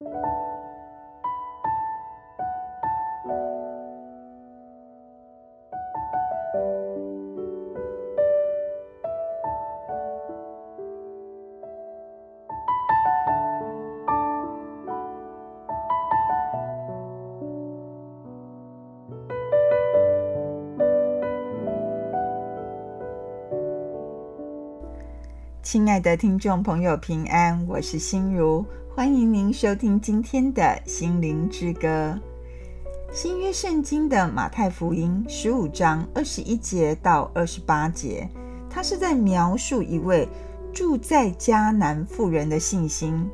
you 亲爱的听众朋友，平安，我是心如，欢迎您收听今天的心灵之歌。新约圣经的马太福音十五章二十一节到二十八节，他是在描述一位住在迦南妇人的信心。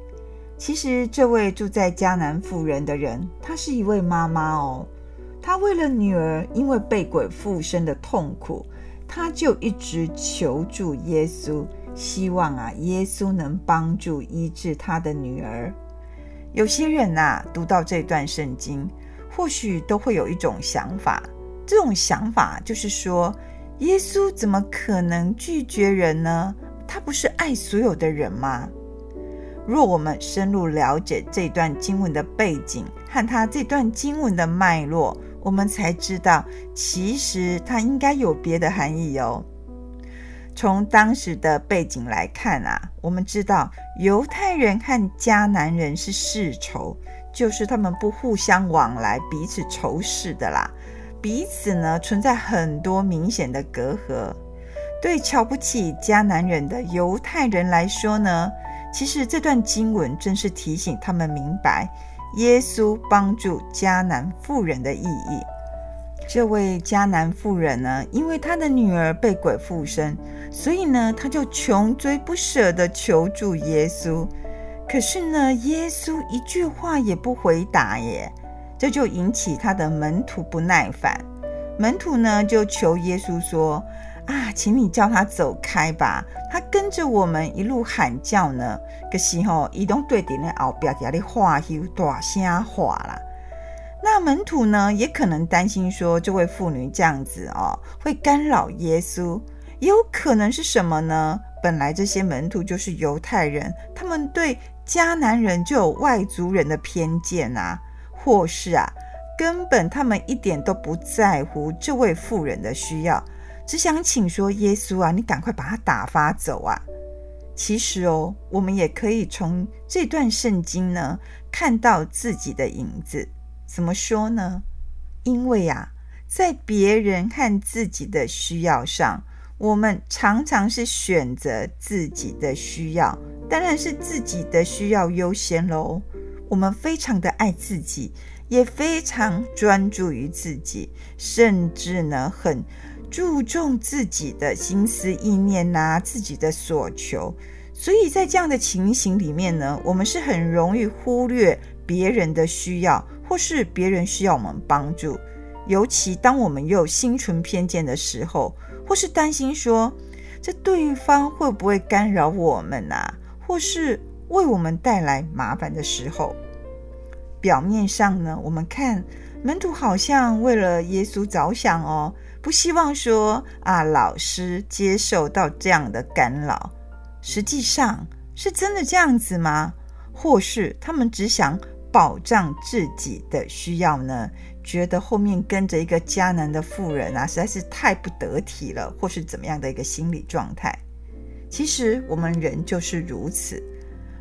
其实，这位住在迦南妇人的人，她是一位妈妈哦。她为了女儿因为被鬼附身的痛苦，她就一直求助耶稣。希望啊，耶稣能帮助医治他的女儿。有些人啊，读到这段圣经，或许都会有一种想法，这种想法就是说，耶稣怎么可能拒绝人呢？他不是爱所有的人吗？若我们深入了解这段经文的背景和他这段经文的脉络，我们才知道，其实它应该有别的含义哦。从当时的背景来看啊，我们知道犹太人和迦南人是世仇，就是他们不互相往来，彼此仇视的啦。彼此呢，存在很多明显的隔阂。对瞧不起迦南人的犹太人来说呢，其实这段经文正是提醒他们明白耶稣帮助迦南妇人的意义。这位迦南妇人呢，因为她的女儿被鬼附身。所以呢，她就穷追不舍地求助耶稣，可是呢，耶稣一句话也不回答耶，这就引起他的门徒不耐烦。门徒呢就求耶稣说：“啊，请你叫他走开吧，他跟着我们一路喊叫呢。可是吼，移动对顶的后边给你话有大声话啦。那门徒呢也可能担心说，这位妇女这样子哦，会干扰耶稣。”也有可能是什么呢？本来这些门徒就是犹太人，他们对迦南人就有外族人的偏见啊，或是啊，根本他们一点都不在乎这位妇人的需要，只想请说耶稣啊，你赶快把他打发走啊！其实哦，我们也可以从这段圣经呢看到自己的影子。怎么说呢？因为啊，在别人和自己的需要上。我们常常是选择自己的需要，当然是自己的需要优先喽。我们非常的爱自己，也非常专注于自己，甚至呢很注重自己的心思意念呐、自己的所求。所以在这样的情形里面呢，我们是很容易忽略别人的需要，或是别人需要我们帮助。尤其当我们又心存偏见的时候。或是担心说，这对方会不会干扰我们啊？或是为我们带来麻烦的时候，表面上呢，我们看门徒好像为了耶稣着想哦，不希望说啊，老师接受到这样的干扰。实际上是真的这样子吗？或是他们只想保障自己的需要呢？觉得后面跟着一个迦南的妇人啊，实在是太不得体了，或是怎么样的一个心理状态。其实我们人就是如此，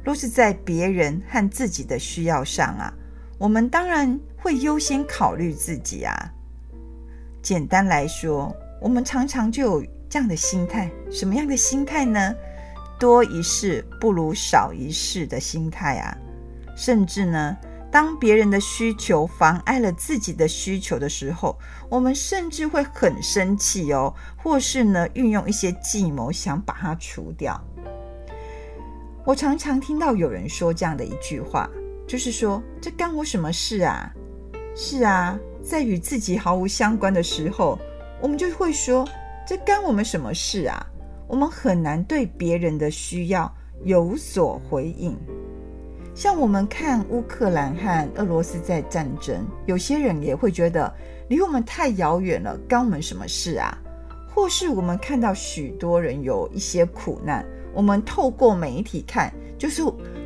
若是在别人和自己的需要上啊，我们当然会优先考虑自己啊。简单来说，我们常常就有这样的心态，什么样的心态呢？多一事不如少一事的心态啊，甚至呢。当别人的需求妨碍了自己的需求的时候，我们甚至会很生气哦，或是呢运用一些计谋想把它除掉。我常常听到有人说这样的一句话，就是说：“这干我什么事啊？”是啊，在与自己毫无相关的时候，我们就会说：“这干我们什么事啊？”我们很难对别人的需要有所回应。像我们看乌克兰和俄罗斯在战争，有些人也会觉得离我们太遥远了，干我们什么事啊？或是我们看到许多人有一些苦难，我们透过媒体看，就是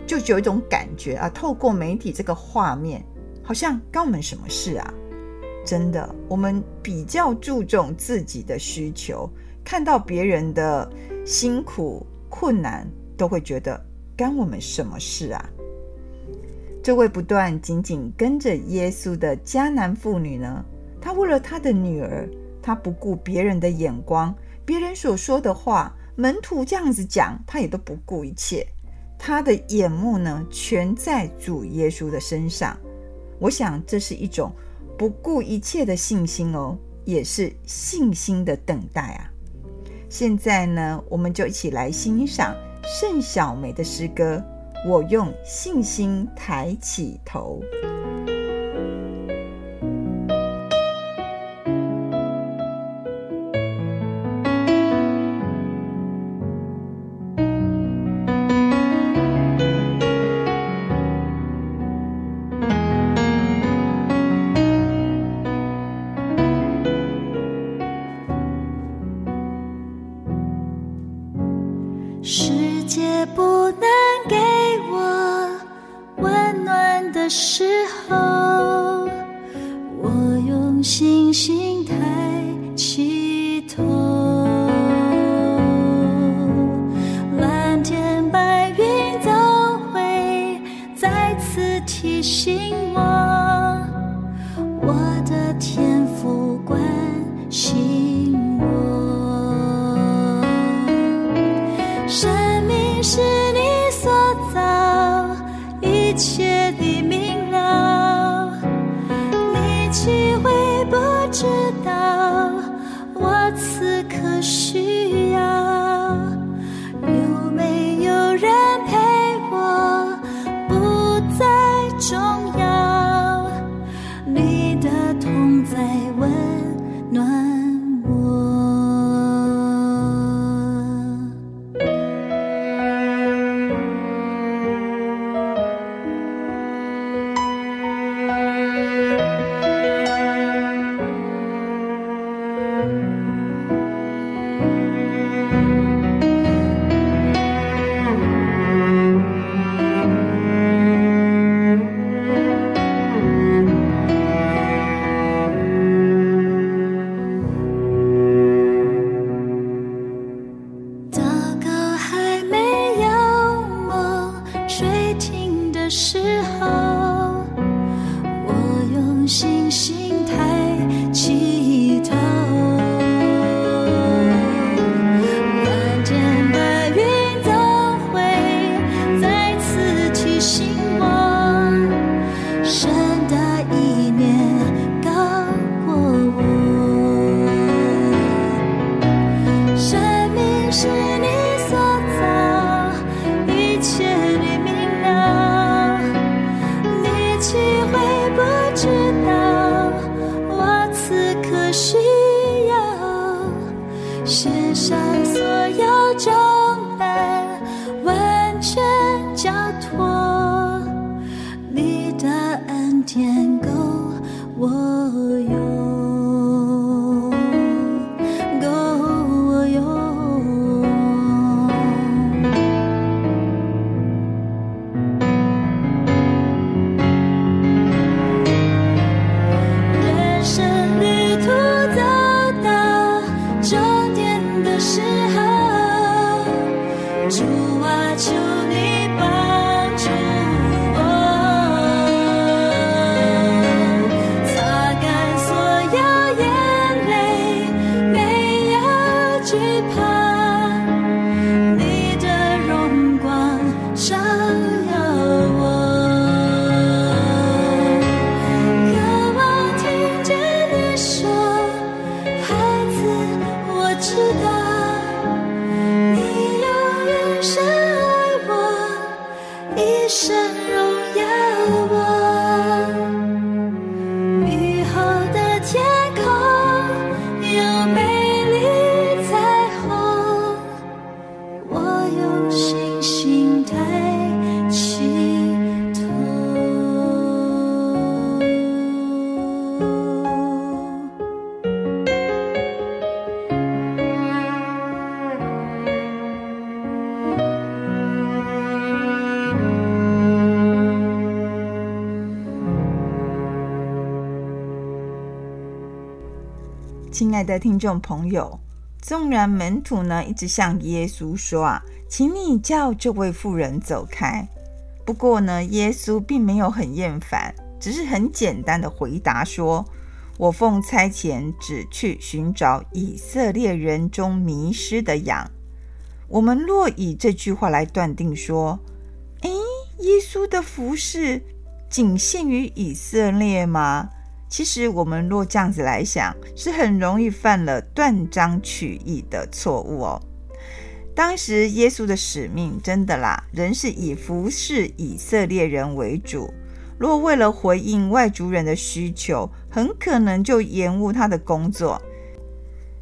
就有一种感觉啊，透过媒体这个画面，好像干我们什么事啊？真的，我们比较注重自己的需求，看到别人的辛苦困难，都会觉得干我们什么事啊？这位不断紧紧跟着耶稣的迦南妇女呢，她为了她的女儿，她不顾别人的眼光，别人所说的话，门徒这样子讲，她也都不顾一切。她的眼目呢，全在主耶稣的身上。我想，这是一种不顾一切的信心哦，也是信心的等待啊。现在呢，我们就一起来欣赏盛小梅的诗歌。我用信心抬起头。会不知道。期盼。亲爱的听众朋友，纵然门徒呢一直向耶稣说啊，请你叫这位妇人走开。不过呢，耶稣并没有很厌烦，只是很简单的回答说：“我奉差遣，只去寻找以色列人中迷失的羊。”我们若以这句话来断定说，诶，耶稣的服事仅限于以色列吗？其实我们若这样子来想，是很容易犯了断章取义的错误哦。当时耶稣的使命真的啦，仍是以服侍以色列人为主。若为了回应外族人的需求，很可能就延误他的工作。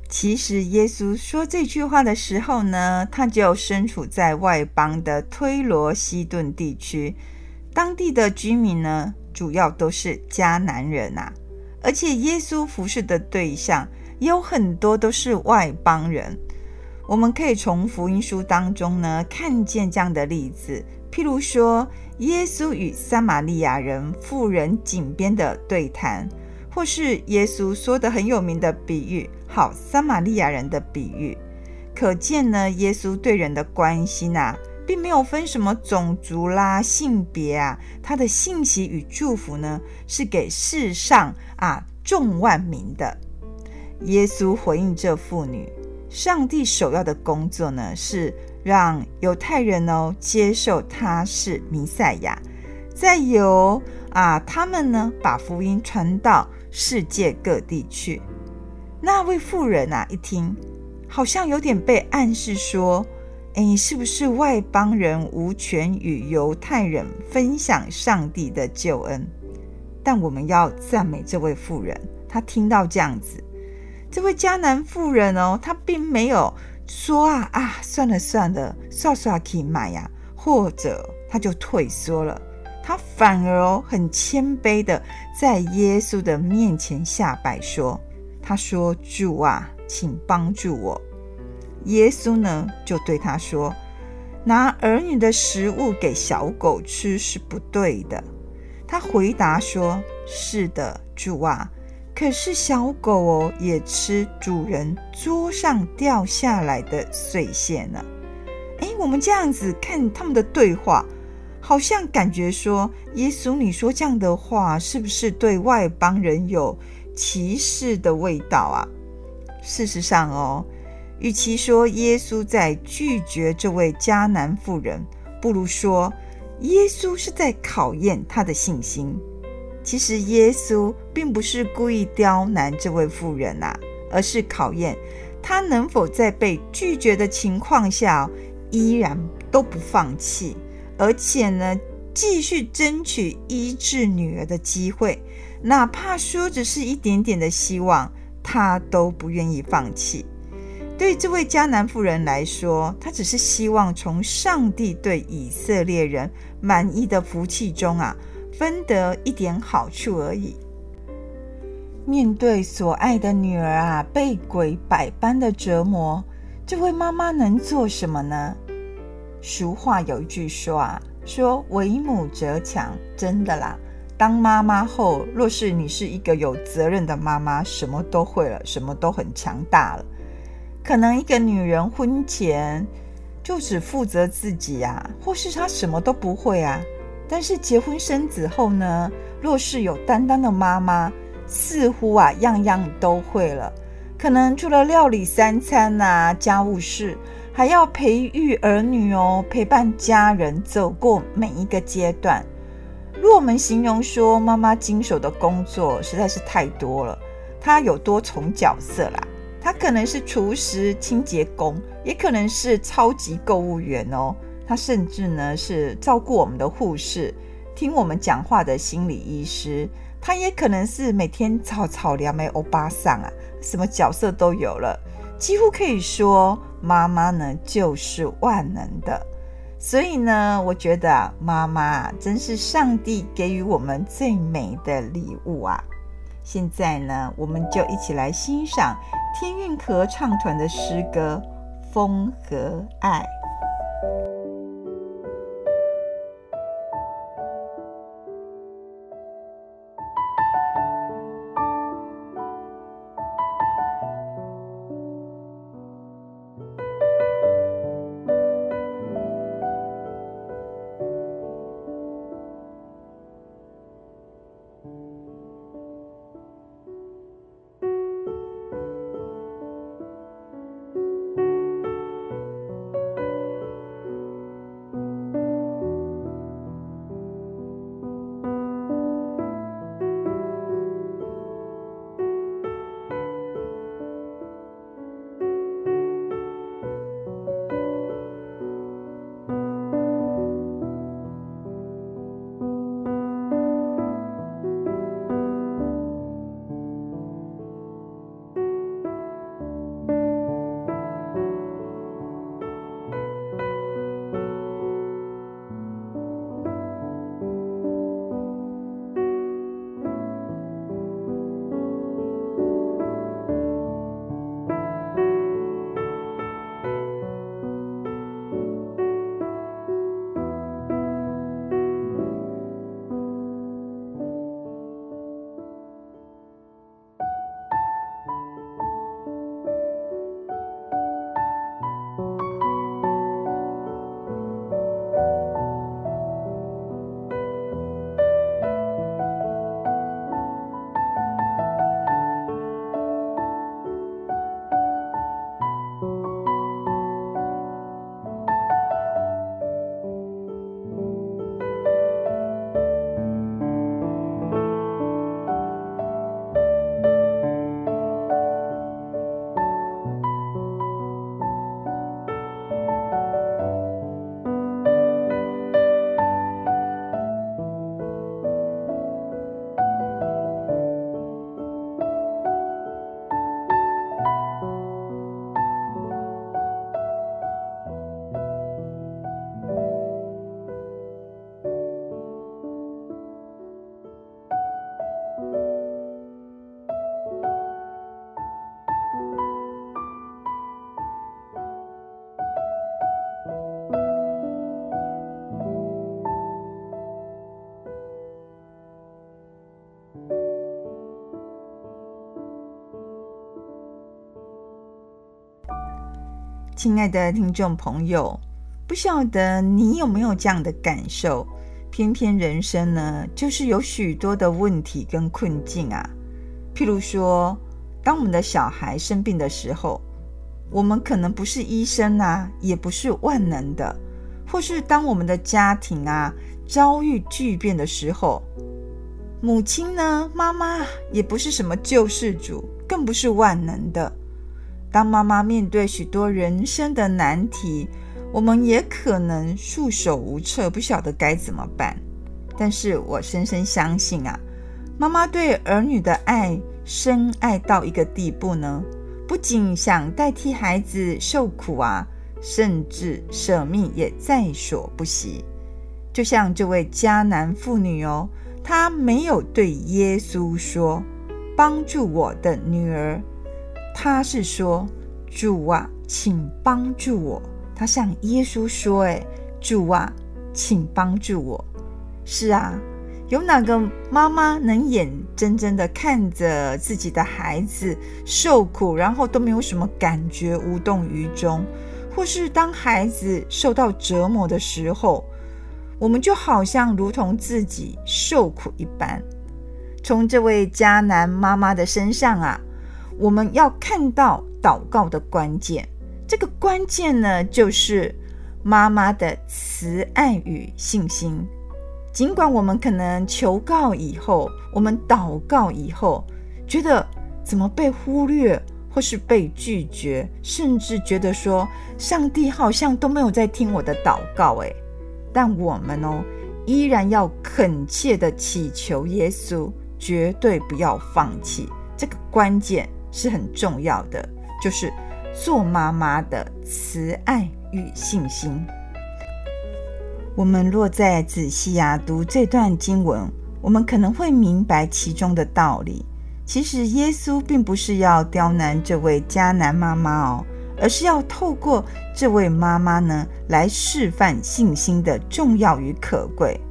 其实，耶稣说这句话的时候呢，他就身处在外邦的推罗西顿地区，当地的居民呢，主要都是迦南人啊，而且耶稣服侍的对象有很多都是外邦人。我们可以从福音书当中呢，看见这样的例子，譬如说，耶稣与撒玛利亚人妇人井边的对谈。或是耶稣说的很有名的比喻，好，撒玛利亚人的比喻，可见呢，耶稣对人的关心啊，并没有分什么种族啦、性别啊，他的信息与祝福呢，是给世上啊众万民的。耶稣回应这妇女，上帝首要的工作呢，是让犹太人哦接受他是弥赛亚，再由啊他们呢把福音传到。世界各地去，那位妇人啊，一听好像有点被暗示说：“诶，是不是外邦人无权与犹太人分享上帝的救恩？”但我们要赞美这位妇人，她听到这样子，这位迦南妇人哦，她并没有说啊啊，算了算了，刷刷可以买呀，或者她就退缩了。他反而哦很谦卑的在耶稣的面前下拜说：“他说主啊，请帮助我。”耶稣呢就对他说：“拿儿女的食物给小狗吃是不对的。”他回答说：“是的，主啊，可是小狗哦也吃主人桌上掉下来的碎屑呢。”诶，我们这样子看他们的对话。好像感觉说，耶稣，你说这样的话，是不是对外邦人有歧视的味道啊？事实上哦，与其说耶稣在拒绝这位迦南妇人，不如说耶稣是在考验他的信心。其实耶稣并不是故意刁难这位妇人、啊，而是考验他能否在被拒绝的情况下，依然都不放弃。而且呢，继续争取医治女儿的机会，哪怕说只是一点点的希望，他都不愿意放弃。对这位迦南妇人来说，她只是希望从上帝对以色列人满意的福气中啊，分得一点好处而已。面对所爱的女儿啊，被鬼百般的折磨，这位妈妈能做什么呢？俗话有一句说啊，说为母则强，真的啦。当妈妈后，若是你是一个有责任的妈妈，什么都会了，什么都很强大了。可能一个女人婚前就只负责自己啊，或是她什么都不会啊。但是结婚生子后呢，若是有担当的妈妈，似乎啊样样都会了。可能除了料理三餐啊，家务事。还要培育儿女哦，陪伴家人走过每一个阶段。若我们形容说，妈妈经手的工作实在是太多了，她有多重角色啦。她可能是厨师、清洁工，也可能是超级购物员哦。她甚至呢是照顾我们的护士，听我们讲话的心理医师。她也可能是每天草草凉梅欧巴桑啊，什么角色都有了，几乎可以说。妈妈呢，就是万能的，所以呢，我觉得啊，妈妈真是上帝给予我们最美的礼物啊！现在呢，我们就一起来欣赏天韵合唱团的诗歌《风和爱》。亲爱的听众朋友，不晓得你有没有这样的感受？偏偏人生呢，就是有许多的问题跟困境啊。譬如说，当我们的小孩生病的时候，我们可能不是医生啊，也不是万能的；或是当我们的家庭啊遭遇巨变的时候，母亲呢，妈妈也不是什么救世主，更不是万能的。当妈妈面对许多人生的难题，我们也可能束手无策，不晓得该怎么办。但是我深深相信啊，妈妈对儿女的爱深爱到一个地步呢，不仅想代替孩子受苦啊，甚至舍命也在所不惜。就像这位迦南妇女哦，她没有对耶稣说“帮助我的女儿”，他是说：“主啊，请帮助我。”他向耶稣说：“哎，主啊，请帮助我。”是啊，有哪个妈妈能眼睁睁的看着自己的孩子受苦，然后都没有什么感觉，无动于衷？或是当孩子受到折磨的时候，我们就好像如同自己受苦一般。从这位迦南妈妈的身上啊，我们要看到祷告的关键。这个关键呢，就是妈妈的慈爱与信心。尽管我们可能求告以后，我们祷告以后，觉得怎么被忽略，或是被拒绝，甚至觉得说上帝好像都没有在听我的祷告，诶，但我们哦，依然要恳切的祈求耶稣，绝对不要放弃。这个关键是很重要的，就是。做妈妈的慈爱与信心，我们若再仔细啊读这段经文，我们可能会明白其中的道理。其实耶稣并不是要刁难这位迦南妈妈哦，而是要透过这位妈妈呢，来示范信心的重要与可贵。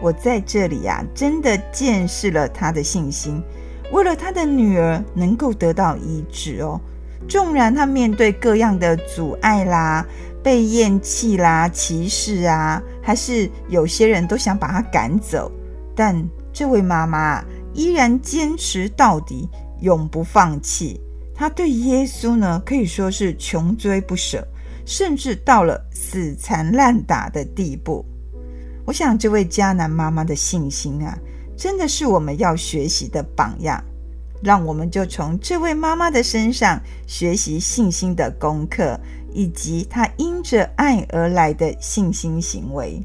我在这里呀、啊，真的见识了他的信心，为了他的女儿能够得到医治哦。纵然他面对各样的阻碍啦、被厌弃啦、歧视啊，还是有些人都想把他赶走，但这位妈妈依然坚持到底，永不放弃。她对耶稣呢，可以说是穷追不舍，甚至到了死缠烂打的地步。我想，这位迦南妈妈的信心啊，真的是我们要学习的榜样。让我们就从这位妈妈的身上学习信心的功课，以及她因着爱而来的信心行为。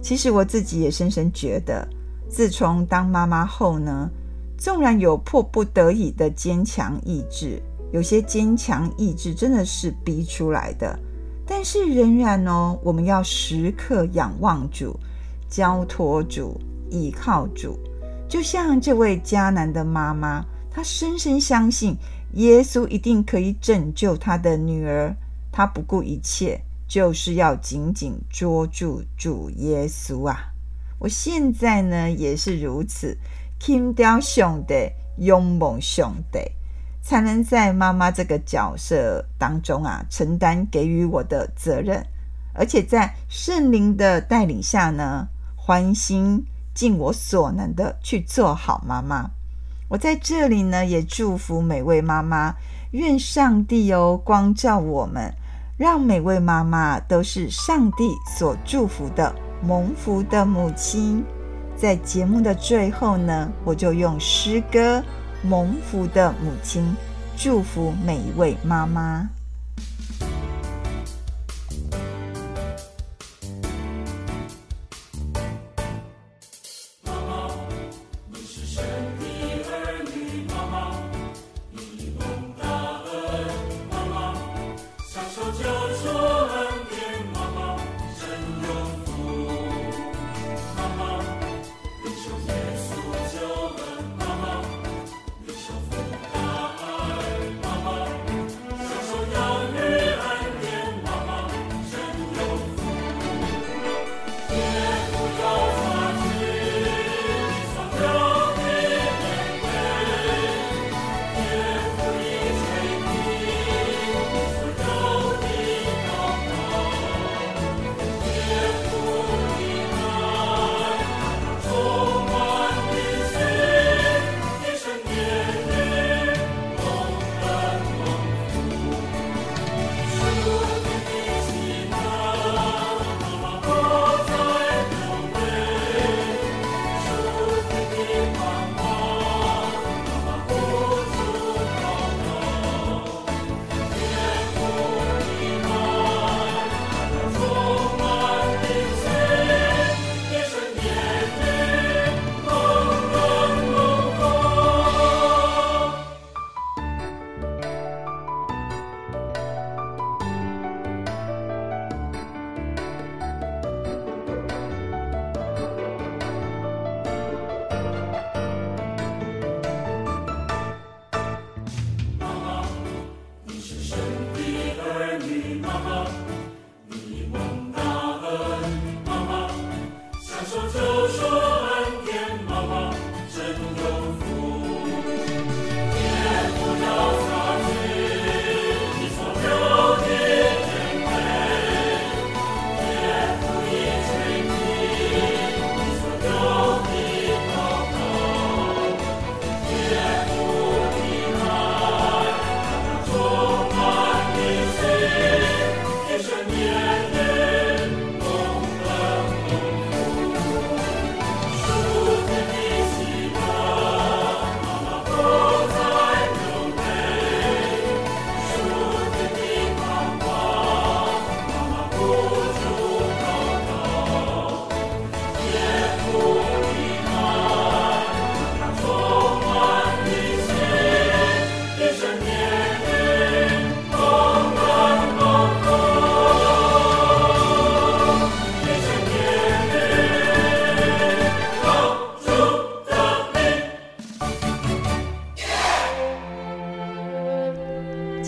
其实我自己也深深觉得，自从当妈妈后呢，纵然有迫不得已的坚强意志，有些坚强意志真的是逼出来的，但是仍然哦，我们要时刻仰望主，交托主，依靠主。就像这位迦南的妈妈，她深深相信耶稣一定可以拯救她的女儿，她不顾一切，就是要紧紧捉住主耶稣啊！我现在呢也是如此，听雕兄弟，勇猛兄弟，才能在妈妈这个角色当中啊，承担给予我的责任，而且在圣灵的带领下呢，欢欣。尽我所能的去做好妈妈。我在这里呢，也祝福每位妈妈，愿上帝哦光照我们，让每位妈妈都是上帝所祝福的蒙福的母亲。在节目的最后呢，我就用诗歌《蒙福的母亲》祝福每一位妈妈。